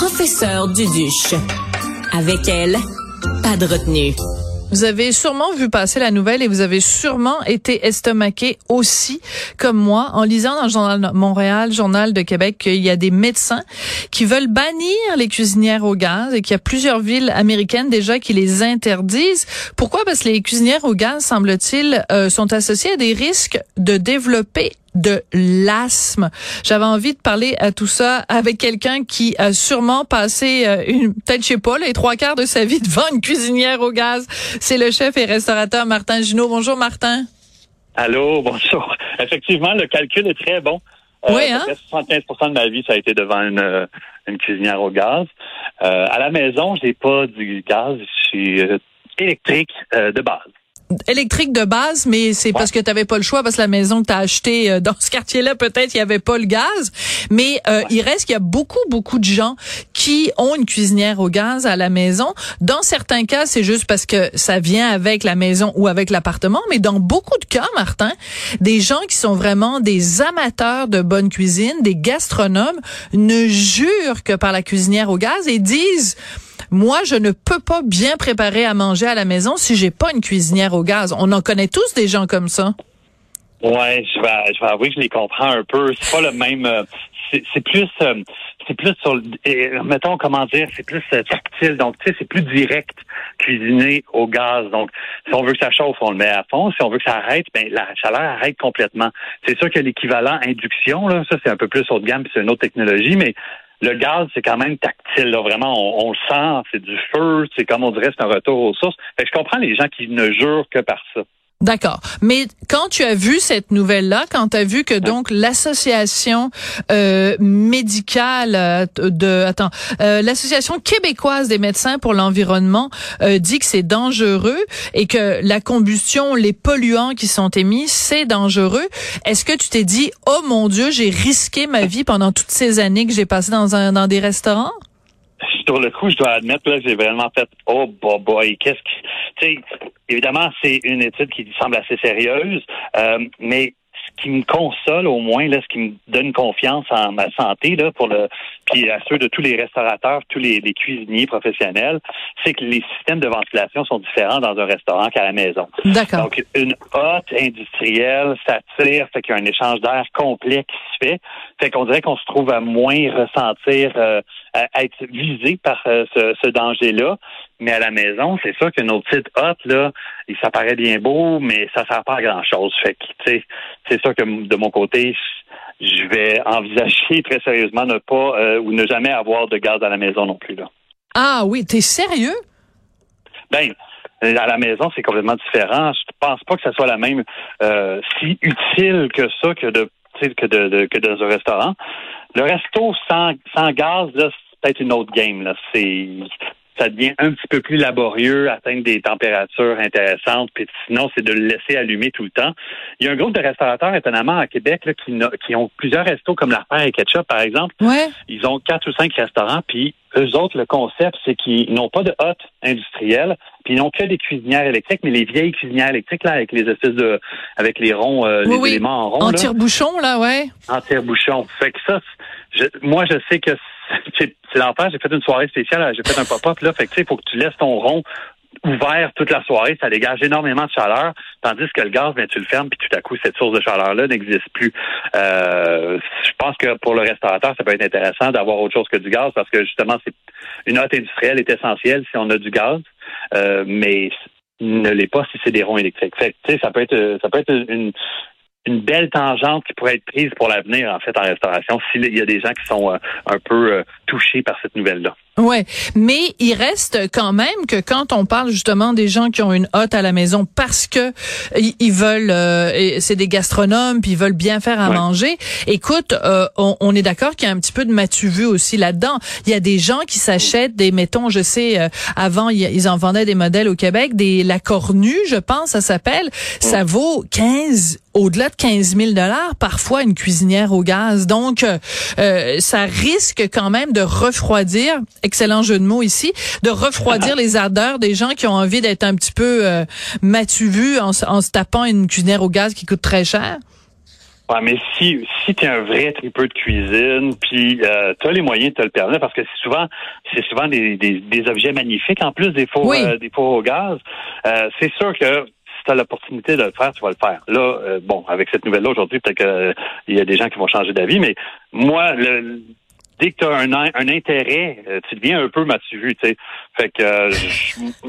professeur Duduche. Avec elle, pas de retenue. Vous avez sûrement vu passer la nouvelle et vous avez sûrement été estomaqué aussi, comme moi, en lisant dans le journal Montréal, journal de Québec, qu'il y a des médecins qui veulent bannir les cuisinières au gaz et qu'il y a plusieurs villes américaines déjà qui les interdisent. Pourquoi? Parce que les cuisinières au gaz, semble-t-il, euh, sont associées à des risques de développer de l'asthme. J'avais envie de parler à tout ça avec quelqu'un qui a sûrement passé euh, une peut-être je sais pas les trois quarts de sa vie devant une cuisinière au gaz. C'est le chef et restaurateur Martin Junot. Bonjour Martin. Allô, bonjour. Effectivement, le calcul est très bon. Euh, oui, hein? 75% de ma vie, ça a été devant une, euh, une cuisinière au gaz. Euh, à la maison, j'ai pas du gaz, je suis électrique de base électrique de base, mais c'est parce que tu n'avais pas le choix, parce que la maison que tu as achetée euh, dans ce quartier-là, peut-être il y avait pas le gaz. Mais euh, il reste qu'il y a beaucoup, beaucoup de gens qui ont une cuisinière au gaz à la maison. Dans certains cas, c'est juste parce que ça vient avec la maison ou avec l'appartement. Mais dans beaucoup de cas, Martin, des gens qui sont vraiment des amateurs de bonne cuisine, des gastronomes, ne jurent que par la cuisinière au gaz et disent moi, je ne peux pas bien préparer à manger à la maison si j'ai pas une cuisinière au gaz. On en connaît tous des gens comme ça. Ouais, je vais, je vais avouer que je les comprends un peu. C'est pas le même. Euh, c'est plus, euh, c'est plus sur, mettons comment dire, c'est plus euh, tactile. Donc, tu sais, c'est plus direct cuisiner au gaz. Donc, si on veut que ça chauffe, on le met à fond. Si on veut que ça arrête, ben la chaleur arrête complètement. C'est sûr que l'équivalent induction, là, ça c'est un peu plus haut de gamme, c'est une autre technologie, mais le gaz, c'est quand même tactile. Là. Vraiment, on, le sent, c'est du feu, c'est comme on dirait, c'est un retour aux sources. Fait je comprends les gens qui ne jurent que par ça. D'accord. Mais quand tu as vu cette nouvelle-là, quand tu as vu que donc l'association euh, médicale euh, de attends, euh, l'association québécoise des médecins pour l'environnement dit que c'est dangereux et que la combustion, les polluants qui sont émis, c'est dangereux. Est-ce que tu t'es dit "Oh mon dieu, j'ai risqué ma vie pendant toutes ces années que j'ai passé dans un dans des restaurants"? Sur le coup, je dois admettre que j'ai vraiment fait "Oh boy, qu'est-ce que tu sais Évidemment, c'est une étude qui semble assez sérieuse, euh, mais ce qui me console au moins, là, ce qui me donne confiance en ma santé, là, pour le, puis à ceux de tous les restaurateurs, tous les, cuisiniers professionnels, c'est que les systèmes de ventilation sont différents dans un restaurant qu'à la maison. D'accord. Donc, une hotte industrielle, ça tire, fait qu'il y a un échange d'air complet qui se fait. Fait qu'on dirait qu'on se trouve à moins ressentir, euh, à être visé par euh, ce, ce danger-là. Mais à la maison, c'est sûr que nos petites hottes, là, ça paraît bien beau, mais ça sert pas à grand chose. Fait que, tu sais, c'est sûr que de mon côté, je vais envisager très sérieusement ne pas euh, ou ne jamais avoir de gaz à la maison non plus, là. Ah oui, t'es sérieux? Ben, à la maison, c'est complètement différent. Je pense pas que ça soit la même euh, si utile que ça que de que de, que dans un restaurant. Le resto sans, sans gaz, là, c'est peut-être une autre game. Là. C'est ça devient un petit peu plus laborieux, atteindre des températures intéressantes, puis sinon, c'est de le laisser allumer tout le temps. Il y a un groupe de restaurateurs, étonnamment, à Québec, là, qui, qui ont plusieurs restos comme la et Ketchup, par exemple. Ouais. Ils ont quatre ou cinq restaurants, puis eux autres, le concept, c'est qu'ils n'ont pas de hotte industrielle, puis ils n'ont que des cuisinières électriques, mais les vieilles cuisinières électriques, là, avec les espèces de, avec les ronds, euh, les éléments en rond. En tire-bouchon, là, ouais. En tire-bouchon. Fait que ça, je, moi, je sais que c'est l'enfer. J'ai fait une soirée spéciale, j'ai fait un pop-up, là. Fait que, tu faut que tu laisses ton rond ouvert toute la soirée, ça dégage énormément de chaleur, tandis que le gaz, ben, tu le fermes, puis tout à coup, cette source de chaleur-là n'existe plus. Euh, je pense que pour le restaurateur, ça peut être intéressant d'avoir autre chose que du gaz, parce que justement, c'est une hotte industrielle est essentielle si on a du gaz, euh, mais ne l'est pas si c'est des ronds électriques. Fait, ça peut être ça peut être une, une belle tangente qui pourrait être prise pour l'avenir, en fait, en restauration, s'il y a des gens qui sont euh, un peu euh, touchés par cette nouvelle-là. Ouais, mais il reste quand même que quand on parle justement des gens qui ont une hotte à la maison parce que ils veulent, euh, c'est des gastronomes puis ils veulent bien faire à manger. Écoute, on, on, est d'accord qu'il y a un petit peu de matu vu aussi là-dedans. Il y a des gens qui s'achètent des, mettons, je sais, avant ils en vendaient des modèles au Québec, des la cornue, je pense, ça s'appelle. Ça vaut 15 au-delà de 15 000 dollars, parfois une cuisinière au gaz. Donc, euh, euh, ça risque quand même de refroidir, excellent jeu de mots ici, de refroidir les ardeurs des gens qui ont envie d'être un petit peu euh, en, en se tapant une cuisinière au gaz qui coûte très cher. Ouais, mais si si tu es un vrai tripeux de cuisine, puis euh, tu as les moyens de te le permettre, parce que c'est souvent c'est souvent des, des, des, objets magnifiques en plus des fours euh, des fours au gaz. Euh, c'est sûr que si tu as l'opportunité de le faire, tu vas le faire. Là, euh, bon, avec cette nouvelle-là aujourd'hui, peut-être qu'il y a des gens qui vont changer d'avis, mais moi, le, dès que tu as un, un intérêt, tu deviens un peu matu tu sais. Fait que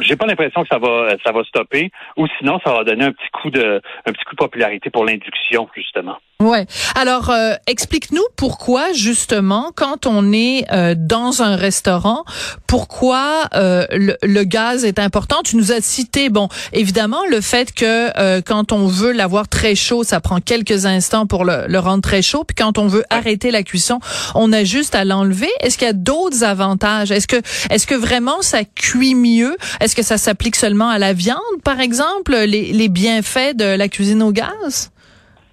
j'ai pas l'impression que ça va ça va stopper, ou sinon ça va donner un petit coup de un petit coup de popularité pour l'induction justement. Ouais. Alors, euh, explique-nous pourquoi justement, quand on est euh, dans un restaurant, pourquoi euh, le, gaz est important. Tu nous as cité, bon, évidemment, le fait que quand on veut l'avoir très chaud, ça prend quelques instants pour le, le rendre très chaud. Puis quand on veut arrêter la cuisson, on a juste à l'enlever. Est-ce qu'il y a d'autres avantages? Est-ce que, est-ce que vraiment ça cuit mieux? Est-ce que ça s'applique seulement à la viande, par exemple, les, les bienfaits de la cuisine au gaz?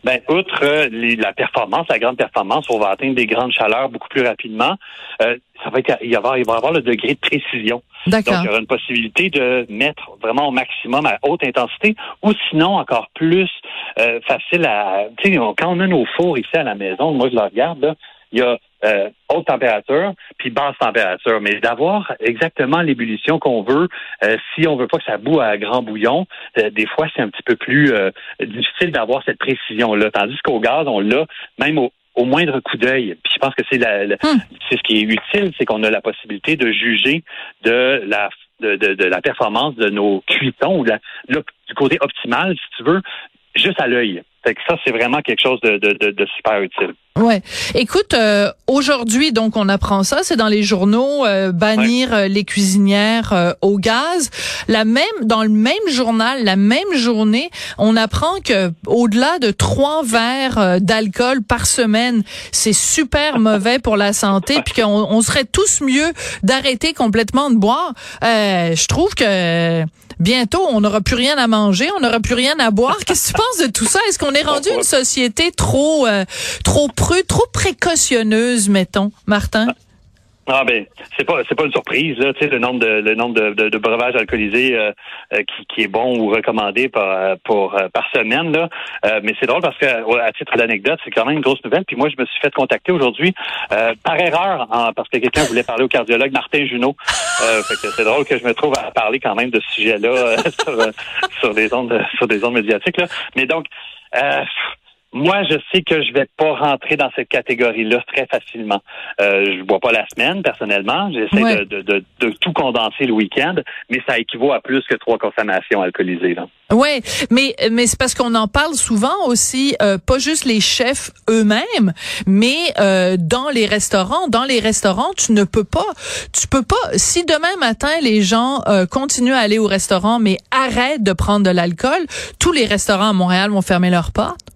Ben, outre euh, la performance, la grande performance, on va atteindre des grandes chaleurs beaucoup plus rapidement. Euh, ça va être, il, va avoir, il va avoir le degré de précision. Donc, il y aura une possibilité de mettre vraiment au maximum à haute intensité, ou sinon encore plus euh, facile à. Tu sais, quand on a nos fours ici à la maison, moi je le regarde là, il y a euh, haute température puis basse température. Mais d'avoir exactement l'ébullition qu'on veut, euh, si on veut pas que ça boue à grand bouillon, euh, des fois c'est un petit peu plus difficile d'avoir cette précision-là. Tandis qu'au gaz, on l'a même au, moindre coup d'œil. Puis je pense que c'est la, hmm. c'est ce qui est utile, c'est qu'on a la possibilité de juger de la de, de, la performance de nos cuitons ou du côté optimal, si tu veux, juste à l'œil. Fait que ça, c'est vraiment quelque chose de, de, de, super utile. Ouais. Écoute, euh, aujourd'hui, donc, on apprend ça, c'est dans les journaux, euh, bannir euh, les cuisinières au gaz. La même, dans le même journal, la même journée, on apprend que au-delà de trois verres d'alcool par semaine, c'est super mauvais pour la santé, puis qu'on on serait tous mieux d'arrêter complètement de boire. je trouve que bientôt, on n'aura plus rien à manger, on n'aura plus rien à boire. Qu'est-ce que tu penses de tout ça? Est-ce qu'on est rendu une société trop, euh, trop trop précautionneuse, mettons, Martin? Ah ben c'est pas c'est pas une surprise là, le nombre de le nombre de, de, breuvages alcoolisés euh, euh, qui, qui est bon ou recommandé par euh, pour par semaine là, mais c'est drôle parce que à titre d'anecdote c'est quand même une grosse nouvelle. Puis moi je me suis fait contacter aujourd'hui par erreur parce que quelqu'un voulait parler au cardiologue Martin Junot. c'est drôle que je me trouve à parler quand même de ce sujet là sur sur des ondes sur des ondes médiatiques là. Mais donc moi, je sais que je vais pas rentrer dans cette catégorie-là très facilement. Euh, je bois pas la semaine, personnellement. J'essaie de, de, de, tout condenser le week-end, mais ça équivaut à plus que trois consommations alcoolisées. Là. Ouais, mais mais c'est parce qu'on en parle souvent aussi, euh, pas juste les chefs eux-mêmes, mais euh, dans les restaurants. Dans les restaurants, tu ne peux pas, tu peux pas. Si demain matin les gens euh, continuent à aller au restaurant, mais arrêtent de prendre de l'alcool, tous les restaurants à Montréal vont fermer leurs portes.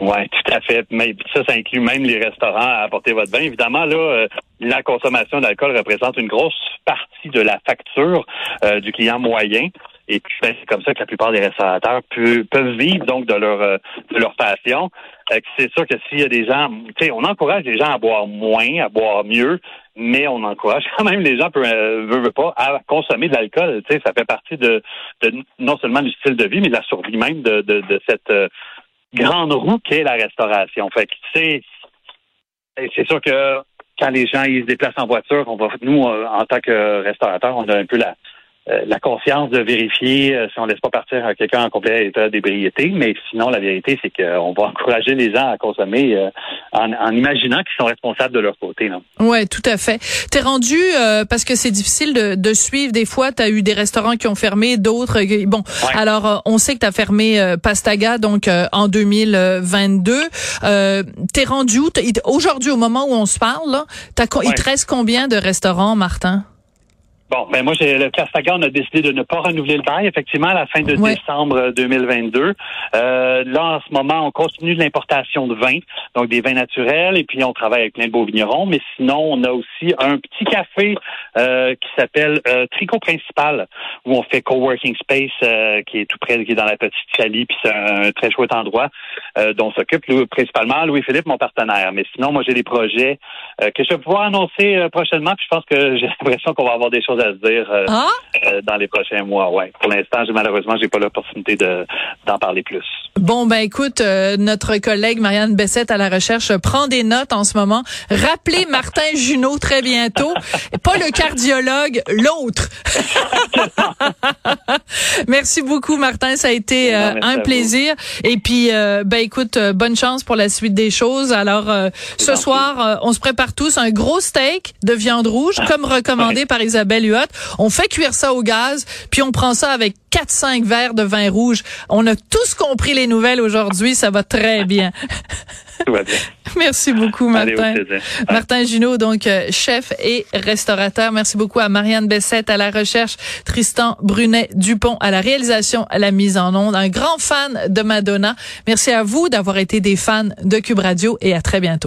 Oui, tout à fait. Mais ça, ça inclut même les restaurants à apporter votre vin. Évidemment, là, euh, la consommation d'alcool représente une grosse partie de la facture euh, du client moyen. Et puis, ben, c'est comme ça que la plupart des restaurateurs peuvent vivre donc de leur euh, de leur passion. c'est sûr que s'il y a des gens, tu sais, on encourage les gens à boire moins, à boire mieux, mais on encourage quand même les gens, peu, veut, pas, à consommer de l'alcool. Tu sais, ça fait partie de, de, non seulement du style de vie, mais de la survie même de, de, de cette grande roue qu'est la restauration. Fait que c'est c'est sûr que quand les gens ils se déplacent en voiture, on va nous euh, en tant que restaurateur, on a un peu la la conscience de vérifier euh, si on laisse pas partir quelqu'un en complet état d'ébriété, mais sinon la vérité c'est qu'on va encourager les gens à consommer euh, en, en, imaginant qu'ils sont responsables de leur côté. Là. Ouais, tout à fait. T'es rendu parce que c'est difficile de, de, suivre. Des fois, tu as eu des restaurants qui ont fermé, d'autres. Bon, alors on sait que tu as fermé Pastaga donc en 2022. T'es rendu où? Aujourd'hui au moment où on se parle là, il te reste combien de restaurants, Martin? Bon, ben moi, j'ai le Castaga, on a décidé de ne pas renouveler le bail, effectivement, à la fin de décembre 2022. Euh, là, en ce moment, on continue l'importation de vins, donc des vins naturels, et puis on travaille avec plein de beaux vignerons. Mais sinon, on a aussi un petit café euh, qui s'appelle euh, Tricot Principal, où on fait coworking space, euh, qui est tout près, qui est dans la petite Salie, puis c'est un très chouette endroit dont s'occupe principalement Louis-Philippe, mon partenaire. Mais sinon, moi, j'ai des projets que je vais pouvoir annoncer prochainement, puis je pense que j'ai l'impression qu'on va avoir des choses à se dire euh, ah? euh, dans les prochains mois. Ouais. Pour l'instant, malheureusement, j'ai pas l'opportunité d'en parler plus. Bon, ben écoute, euh, notre collègue Marianne Bessette à la recherche prend des notes en ce moment. Rappelez Martin Junot très bientôt. Pas le cardiologue, l'autre. Merci beaucoup, Martin. Ça a été euh, un plaisir. Et puis, euh, ben écoute, bonne chance pour la suite des choses. Alors, ce soir, on se prépare tous un gros steak de viande rouge, ah. comme recommandé par Isabelle Huot. On fait cuire ça au gaz, puis on prend ça avec 4-5 verres de vin rouge. On a tous compris les nouvelles aujourd'hui. Ça va très bien. Tout va bien. Merci beaucoup, Martin. Martin Junot, donc euh, chef et restaurateur. Merci beaucoup à Marianne Bessette à la recherche, Tristan Brunet Dupont à la réalisation, à la mise en onde. Un grand fan de Madonna. Merci à vous d'avoir été des fans de Cube Radio et à très bientôt.